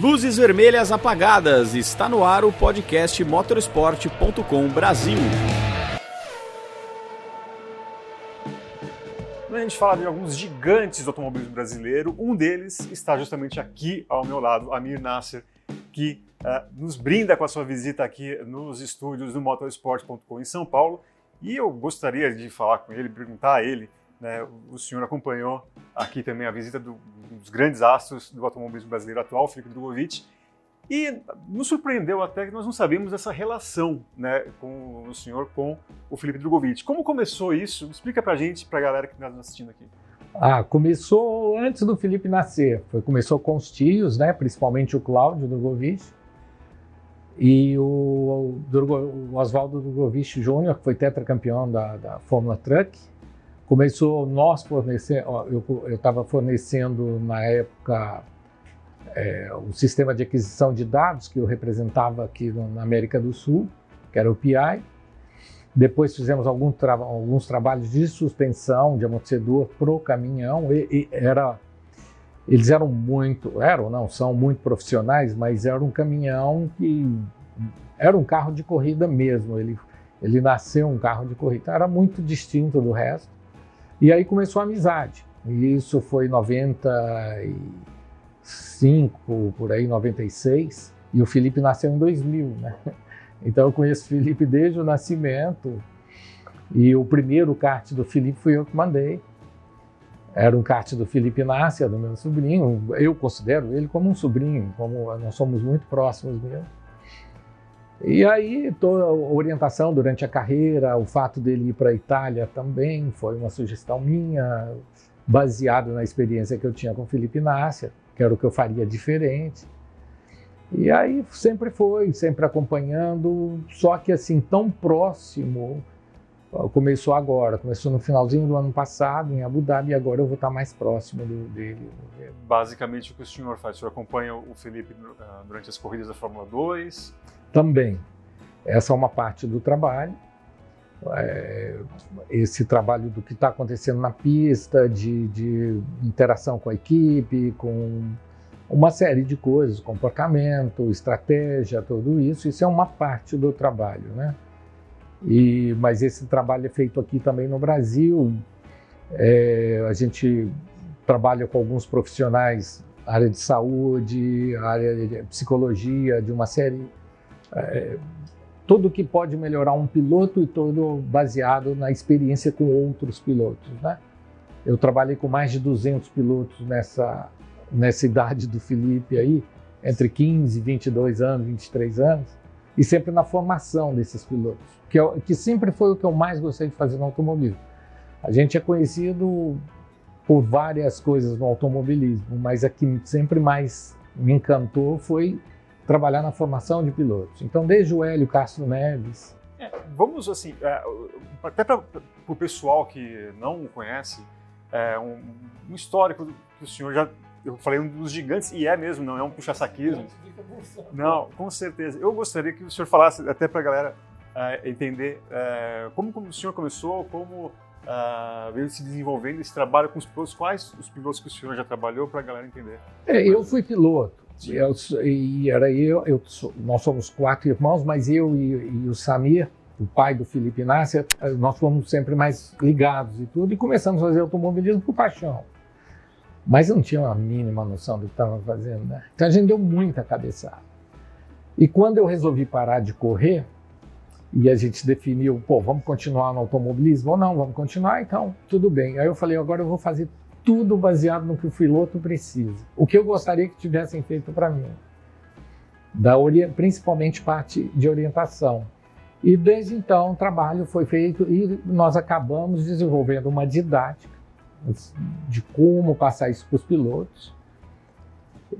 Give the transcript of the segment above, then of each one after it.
Luzes vermelhas apagadas. Está no ar o podcast motorsport.com Brasil. Quando a gente fala de alguns gigantes do automobilismo brasileiro, um deles está justamente aqui ao meu lado, Amir Nasser, que uh, nos brinda com a sua visita aqui nos estúdios do motorsport.com em São Paulo. E eu gostaria de falar com ele, perguntar a ele né, o senhor acompanhou aqui também a visita do, dos grandes astros do automobilismo brasileiro atual, Felipe Drogovic, e nos surpreendeu até que nós não sabíamos dessa relação né, com o senhor com o Felipe Drogovic. Como começou isso? Explica pra gente, pra galera que está assistindo aqui. Ah, começou antes do Felipe nascer. Foi, começou com os tios, né, principalmente o Cláudio Drogovic, e o, o Oswaldo Drogovic Júnior, que foi tetracampeão da, da Fórmula Truck, começou nós fornecer, eu estava fornecendo na época é, o sistema de aquisição de dados que eu representava aqui na América do Sul, que era o PI. Depois fizemos algum tra alguns trabalhos de suspensão de amortecedor para o caminhão. E, e era, eles eram muito, eram não, são muito profissionais, mas era um caminhão que era um carro de corrida mesmo. Ele, ele nasceu um carro de corrida, era muito distinto do resto. E aí começou a amizade. E isso foi em 95, por aí, 96. E o Felipe nasceu em 2000, né? Então eu conheço o Felipe desde o nascimento. E o primeiro kart do Felipe fui eu que mandei. Era um kart do Felipe Nácia, do meu sobrinho. Eu considero ele como um sobrinho, como nós somos muito próximos mesmo. E aí, toda a orientação durante a carreira, o fato dele ir para a Itália também foi uma sugestão minha, baseado na experiência que eu tinha com Felipe Nácia, que era o que eu faria diferente. E aí sempre foi, sempre acompanhando, só que assim, tão próximo, começou agora, começou no finalzinho do ano passado, em Abu Dhabi, e agora eu vou estar mais próximo do, dele. Basicamente o que o senhor faz? O senhor acompanha o Felipe ah, durante as corridas da Fórmula 2? também. Essa é uma parte do trabalho. É, esse trabalho do que está acontecendo na pista, de, de, interação com a equipe, com uma série de coisas, comportamento, estratégia, tudo isso, isso é uma parte do trabalho, né? E, mas esse trabalho é feito aqui também no Brasil. É, a gente trabalha com alguns profissionais, área de saúde, área de psicologia, de uma série é, tudo que pode melhorar um piloto e todo baseado na experiência com outros pilotos, né? Eu trabalhei com mais de 200 pilotos nessa, nessa idade do Felipe aí, entre 15, 22 anos, 23 anos, e sempre na formação desses pilotos, que, eu, que sempre foi o que eu mais gostei de fazer no automobilismo. A gente é conhecido por várias coisas no automobilismo, mas a que sempre mais me encantou foi trabalhar na formação de pilotos. Então, desde o Hélio Castro Neves. É, vamos assim, é, até para o pessoal que não o conhece, é um, um, histórico que o senhor já. Eu falei um dos gigantes, e é mesmo, não é um puxa-saquismo. Não, com certeza. Eu gostaria que o senhor falasse, até para a galera é, entender, é, como, como, o senhor começou, como Uh, veio se desenvolvendo esse trabalho com os pilotos? Quais os pilotos que o senhor já trabalhou para a galera entender? É, eu fui piloto. Eu, e era eu, eu, nós somos quatro irmãos, mas eu e, e, o Samir, o pai do Felipe Inácio, nós fomos sempre mais ligados e tudo, e começamos a fazer automobilismo por paixão. Mas eu não tinha a mínima noção do que estava fazendo, né? Então a gente deu muita cabeçada. E quando eu resolvi parar de correr, e a gente definiu, pô, vamos continuar no automobilismo ou não, vamos continuar, então tudo bem. Aí eu falei, agora eu vou fazer tudo baseado no que o piloto precisa. O que eu gostaria que tivessem feito para mim, da principalmente parte de orientação. E desde então o trabalho foi feito e nós acabamos desenvolvendo uma didática de como passar isso para os pilotos.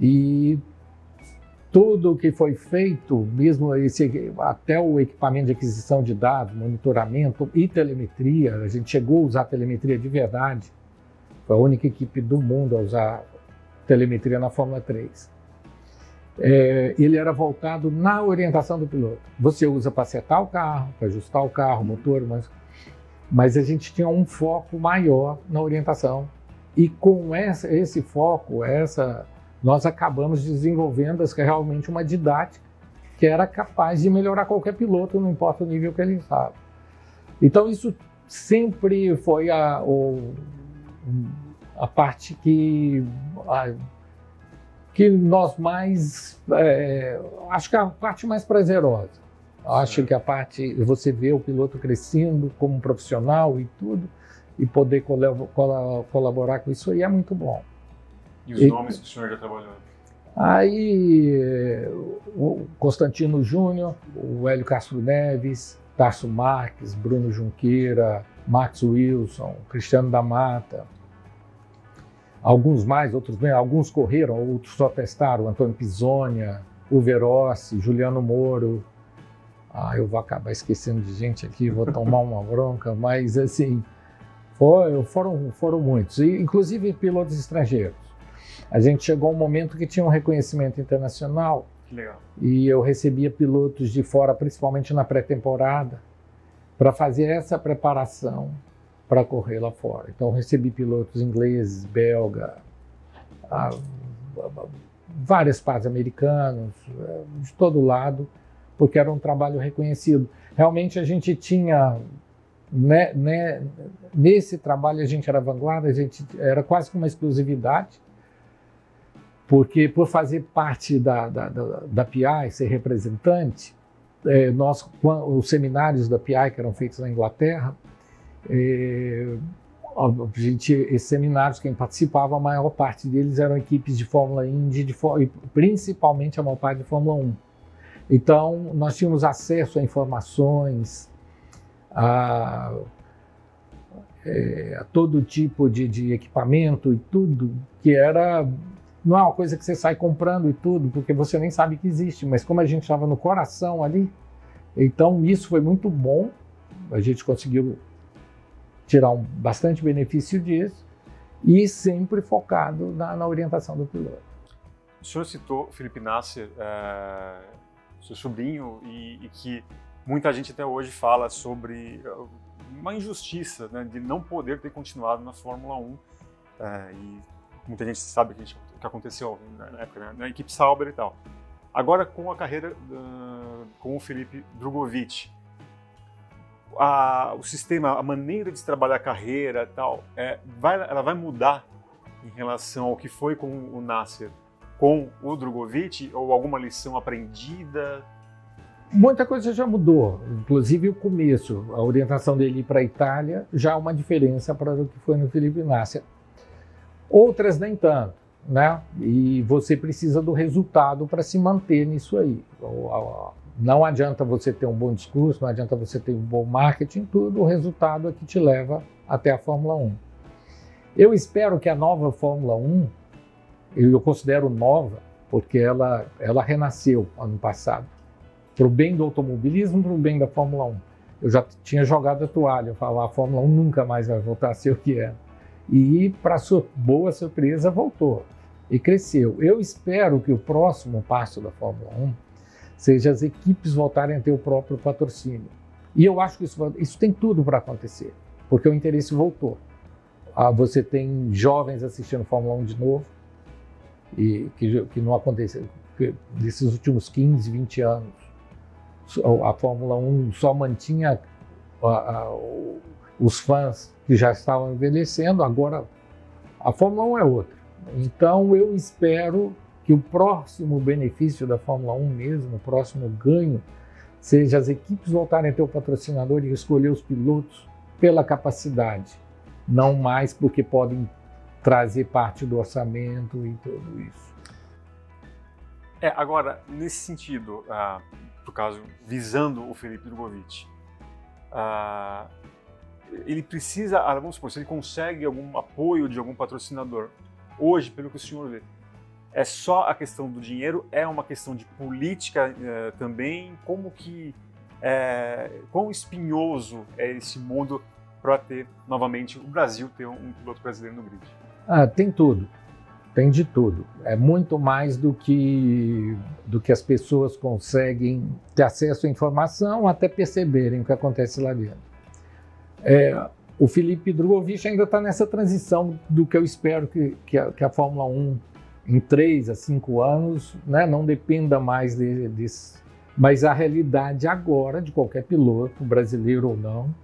E tudo que foi feito, mesmo esse, até o equipamento de aquisição de dados, monitoramento e telemetria, a gente chegou a usar telemetria de verdade foi a única equipe do mundo a usar telemetria na Fórmula 3. É, ele era voltado na orientação do piloto. Você usa para acertar o carro, para ajustar o carro, o motor, mas, mas a gente tinha um foco maior na orientação. E com essa, esse foco, essa nós acabamos desenvolvendo realmente uma didática que era capaz de melhorar qualquer piloto, não importa o nível que ele estava. Então isso sempre foi a, o, a parte que, a, que nós mais, é, acho que a parte mais prazerosa. Acho que a parte, você vê o piloto crescendo como profissional e tudo, e poder colaborar com isso aí é muito bom. E os e, nomes que o senhor já trabalhou? Aí, o Constantino Júnior, o Hélio Castro Neves, Tarso Marques, Bruno Junqueira, Max Wilson, Cristiano da Mata, alguns mais, outros bem, alguns correram, outros só testaram, Antônio Pisonia, o Verossi, Juliano Moro. Ah, eu vou acabar esquecendo de gente aqui, vou tomar uma bronca, mas assim, foi, foram, foram muitos, e, inclusive pilotos estrangeiros. A gente chegou a um momento que tinha um reconhecimento internacional. Legal. E eu recebia pilotos de fora, principalmente na pré-temporada, para fazer essa preparação para correr lá fora. Então recebi pilotos ingleses, belga, a, a, várias partes americanos, eh, de todo lado, porque era um trabalho reconhecido. Realmente a gente tinha né, né, nesse trabalho a gente era vanguarda, a gente era quase que uma exclusividade porque por fazer parte da, da, da, da PI, ser representante, é, nós, os seminários da PI que eram feitos na Inglaterra, é, a gente, esses seminários, quem participava, a maior parte deles eram equipes de Fórmula Indy, de, principalmente a maior parte de Fórmula 1. Então, nós tínhamos acesso a informações, a, é, a todo tipo de, de equipamento e tudo que era não é uma coisa que você sai comprando e tudo, porque você nem sabe que existe, mas como a gente estava no coração ali, então isso foi muito bom, a gente conseguiu tirar um, bastante benefício disso e sempre focado na, na orientação do piloto. O senhor citou Felipe Nasser, é, seu sobrinho, e, e, que muita gente até hoje fala sobre eh, uma injustiça né, de não poder ter continuado na Fórmula 1 é, e muita gente sabe que, que aconteceu na época, né? na equipe Sauber e tal. Agora, com a carreira uh, com o Felipe Drogovic, a, o sistema, a maneira de se trabalhar a carreira tal, é, vai, ela vai mudar em relação ao que foi com o Nasser, com o Drogovic, ou alguma lição aprendida? Muita coisa já mudou, inclusive o começo, a orientação dele para a Itália já há uma diferença para o que foi no Felipe Nasser. Outras nem tanto, né? E você precisa do resultado para se manter nisso aí. Não adianta você ter um bom discurso, não adianta você ter um bom marketing, tudo, o resultado é que te leva até a Fórmula 1. Eu espero que a nova Fórmula 1, eu considero nova, porque ela, ela renasceu ano passado, para o bem do automobilismo, para o bem da Fórmula 1. Eu já tinha jogado a toalha, eu falava, a Fórmula 1 nunca mais vai voltar a ser o que era. É. E, para sua boa surpresa, voltou e cresceu. Eu espero que o próximo passo da Fórmula 1 seja as equipes voltarem a ter o próprio patrocínio. E eu acho que isso, isso tem tudo para acontecer, porque o interesse voltou. Ah, você tem jovens assistindo Fórmula 1 de novo, e que, que não aconteceu nesses últimos 15, 20 anos. A Fórmula 1 só mantinha a, a, os fãs que já estavam envelhecendo, agora a Fórmula 1 é outra. Então eu espero que o próximo benefício da Fórmula 1 mesmo, o próximo ganho, seja as equipes voltarem a ter o patrocinador e escolher os pilotos pela capacidade, não mais porque podem trazer parte do orçamento e tudo isso. É, agora, nesse sentido, ah, no caso, visando o Felipe Drogovic, ah, ele precisa, ah, vamos supor, se ele consegue algum apoio de algum patrocinador, hoje, pelo que o senhor vê, é só a questão do dinheiro? É uma questão de política eh, também? Como que, é, quão espinhoso é esse mundo para ter, novamente, o Brasil ter um piloto brasileiro no grid? Ah, tem tudo. Tem de tudo. É muito mais do que, do que as pessoas conseguem ter acesso à informação até perceberem o que acontece lá dentro. É, o Felipe Drogovic ainda está nessa transição do que eu espero que, que, a, que a Fórmula 1 em três a cinco anos, né, não dependa mais de. Mas a realidade agora de qualquer piloto, brasileiro ou não,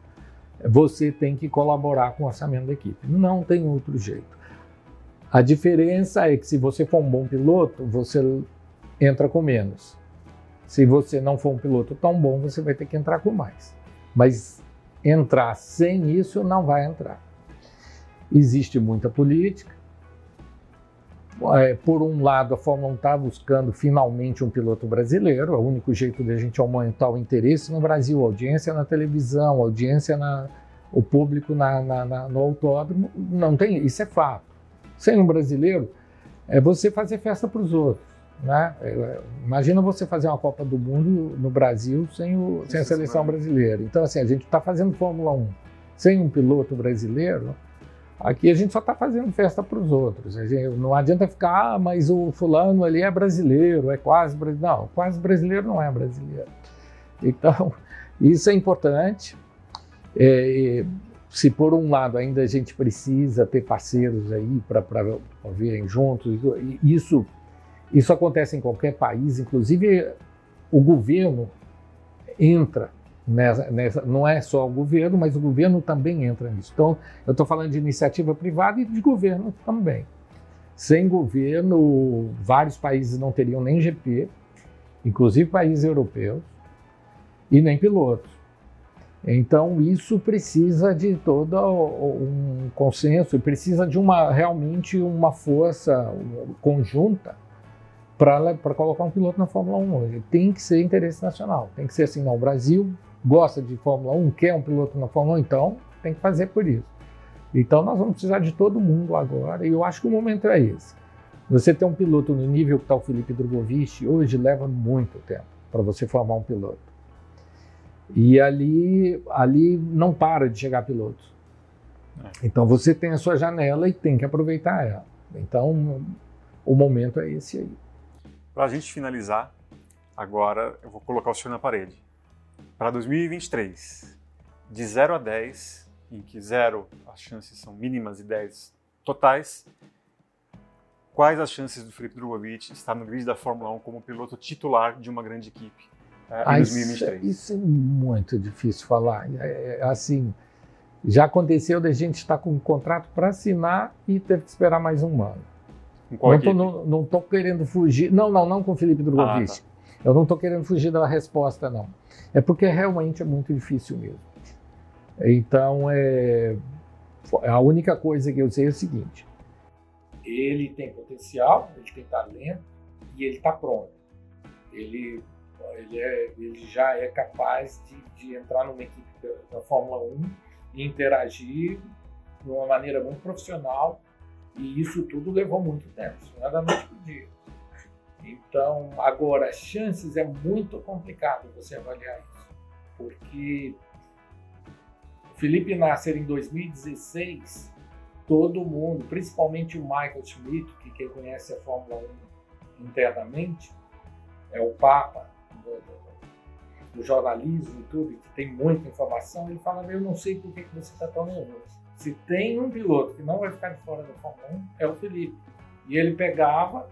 você tem que colaborar com o orçamento da equipe. Não tem outro jeito. A diferença é que se você for um bom piloto, você entra com menos. Se você não for um piloto tão bom, você vai ter que entrar com mais. Mas entrar sem isso não vai entrar. Existe muita política. É, por um lado, a Fórmula 1 está buscando finalmente um piloto brasileiro, é o único jeito de a gente aumentar o interesse no Brasil, audiência na televisão, audiência na, o público na, na, na, no autódromo, não tem, isso é fato. Sem um brasileiro, é você fazer festa para os outros. Né? É, imagina você fazer uma Copa do Mundo no Brasil sem, o, sem a seleção brasileira. Então, assim, a gente está fazendo Fórmula 1 sem um piloto brasileiro. Aqui a gente só está fazendo festa para os outros. Gente, não adianta ficar, ah, mas o fulano ali é brasileiro, é quase brasileiro. Não, quase brasileiro não é brasileiro. Então, isso é importante. É, se por um lado ainda a gente precisa ter parceiros aí para virem juntos, isso isso acontece em qualquer país, inclusive o governo entra nessa, nessa, não é só o governo, mas o governo também entra nisso. Então, eu estou falando de iniciativa privada e de governo também. Sem governo, vários países não teriam nem GP, inclusive países europeus, e nem pilotos. Então, isso precisa de todo um consenso e precisa de uma realmente uma força conjunta para colocar um piloto na Fórmula 1 hoje. Tem que ser interesse nacional. Tem que ser assim, não, o Brasil gosta de Fórmula 1, quer um piloto na Fórmula 1, então tem que fazer por isso. Então nós vamos precisar de todo mundo agora e eu acho que o momento é esse. Você ter um piloto no nível que está o Felipe Drogovic hoje leva muito tempo para você formar um piloto. E ali, ali não para de chegar pilotos. É. Então você tem a sua janela e tem que aproveitar ela. Então o momento é esse aí. Para a gente finalizar, agora eu vou colocar o senhor na parede. Para 2023, de 0 a 10, em que 0 as chances são mínimas e 10 totais, quais as chances do Felipe Drogovic estar no grid da Fórmula 1 como piloto titular de uma grande equipe é, em 2023? Isso, isso, é muito difícil falar. É, é, assim, já aconteceu da gente estar com um contrato para assinar e teve que esperar mais um ano. não tô querendo fugir. Não, não, não com o Felipe Drogovic. Ah, tá. Eu não estou querendo fugir da resposta, não. É porque realmente é muito difícil mesmo. Então, é, a única coisa que eu sei é o seguinte: ele tem potencial, ele tem talento e ele está pronto. Ele, ele, é, ele já é capaz de, de entrar numa equipe da, da Fórmula 1 e interagir de uma maneira muito profissional. E isso tudo levou muito tempo, isso não é da noite para o dia. Então, agora, chances é muito complicado você avaliar isso, porque Felipe Nasser em 2016, todo mundo, principalmente o Michael Schmidt, que quem conhece a Fórmula 1 internamente, é o papa do, do, jornalismo e tudo, que tem muita informação, ele fala, eu não sei por que você está tão nervoso. Se tem um piloto que não vai ficar de fora da Fórmula 1, é o Felipe. E ele pegava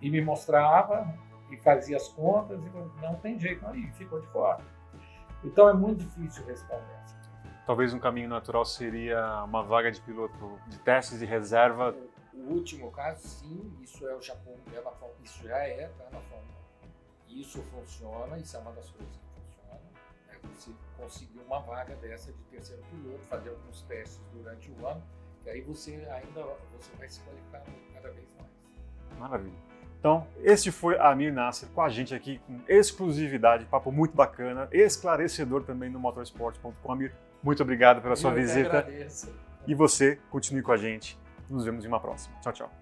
e me mostrava e fazia as contas e não tem jeito aí, ficou de fora. Então é muito difícil responder. Talvez um caminho natural seria uma vaga de piloto de testes e reserva. O último caso, sim, isso é o Japão, é na, isso já é, tá na Fórmula Isso funciona, isso é uma das coisas que funciona. É você conseguir uma vaga dessa de terceiro piloto, fazer alguns testes durante o ano, e aí você ainda você vai se qualificando cada vez mais. Maravilha. Então, este foi Amir Nasser com a gente aqui com exclusividade, papo muito bacana, esclarecedor também no motorsport.com. Amir, muito obrigado pela sua Eu visita. Agradeço. E você, continue com a gente. Nos vemos em uma próxima. Tchau, tchau.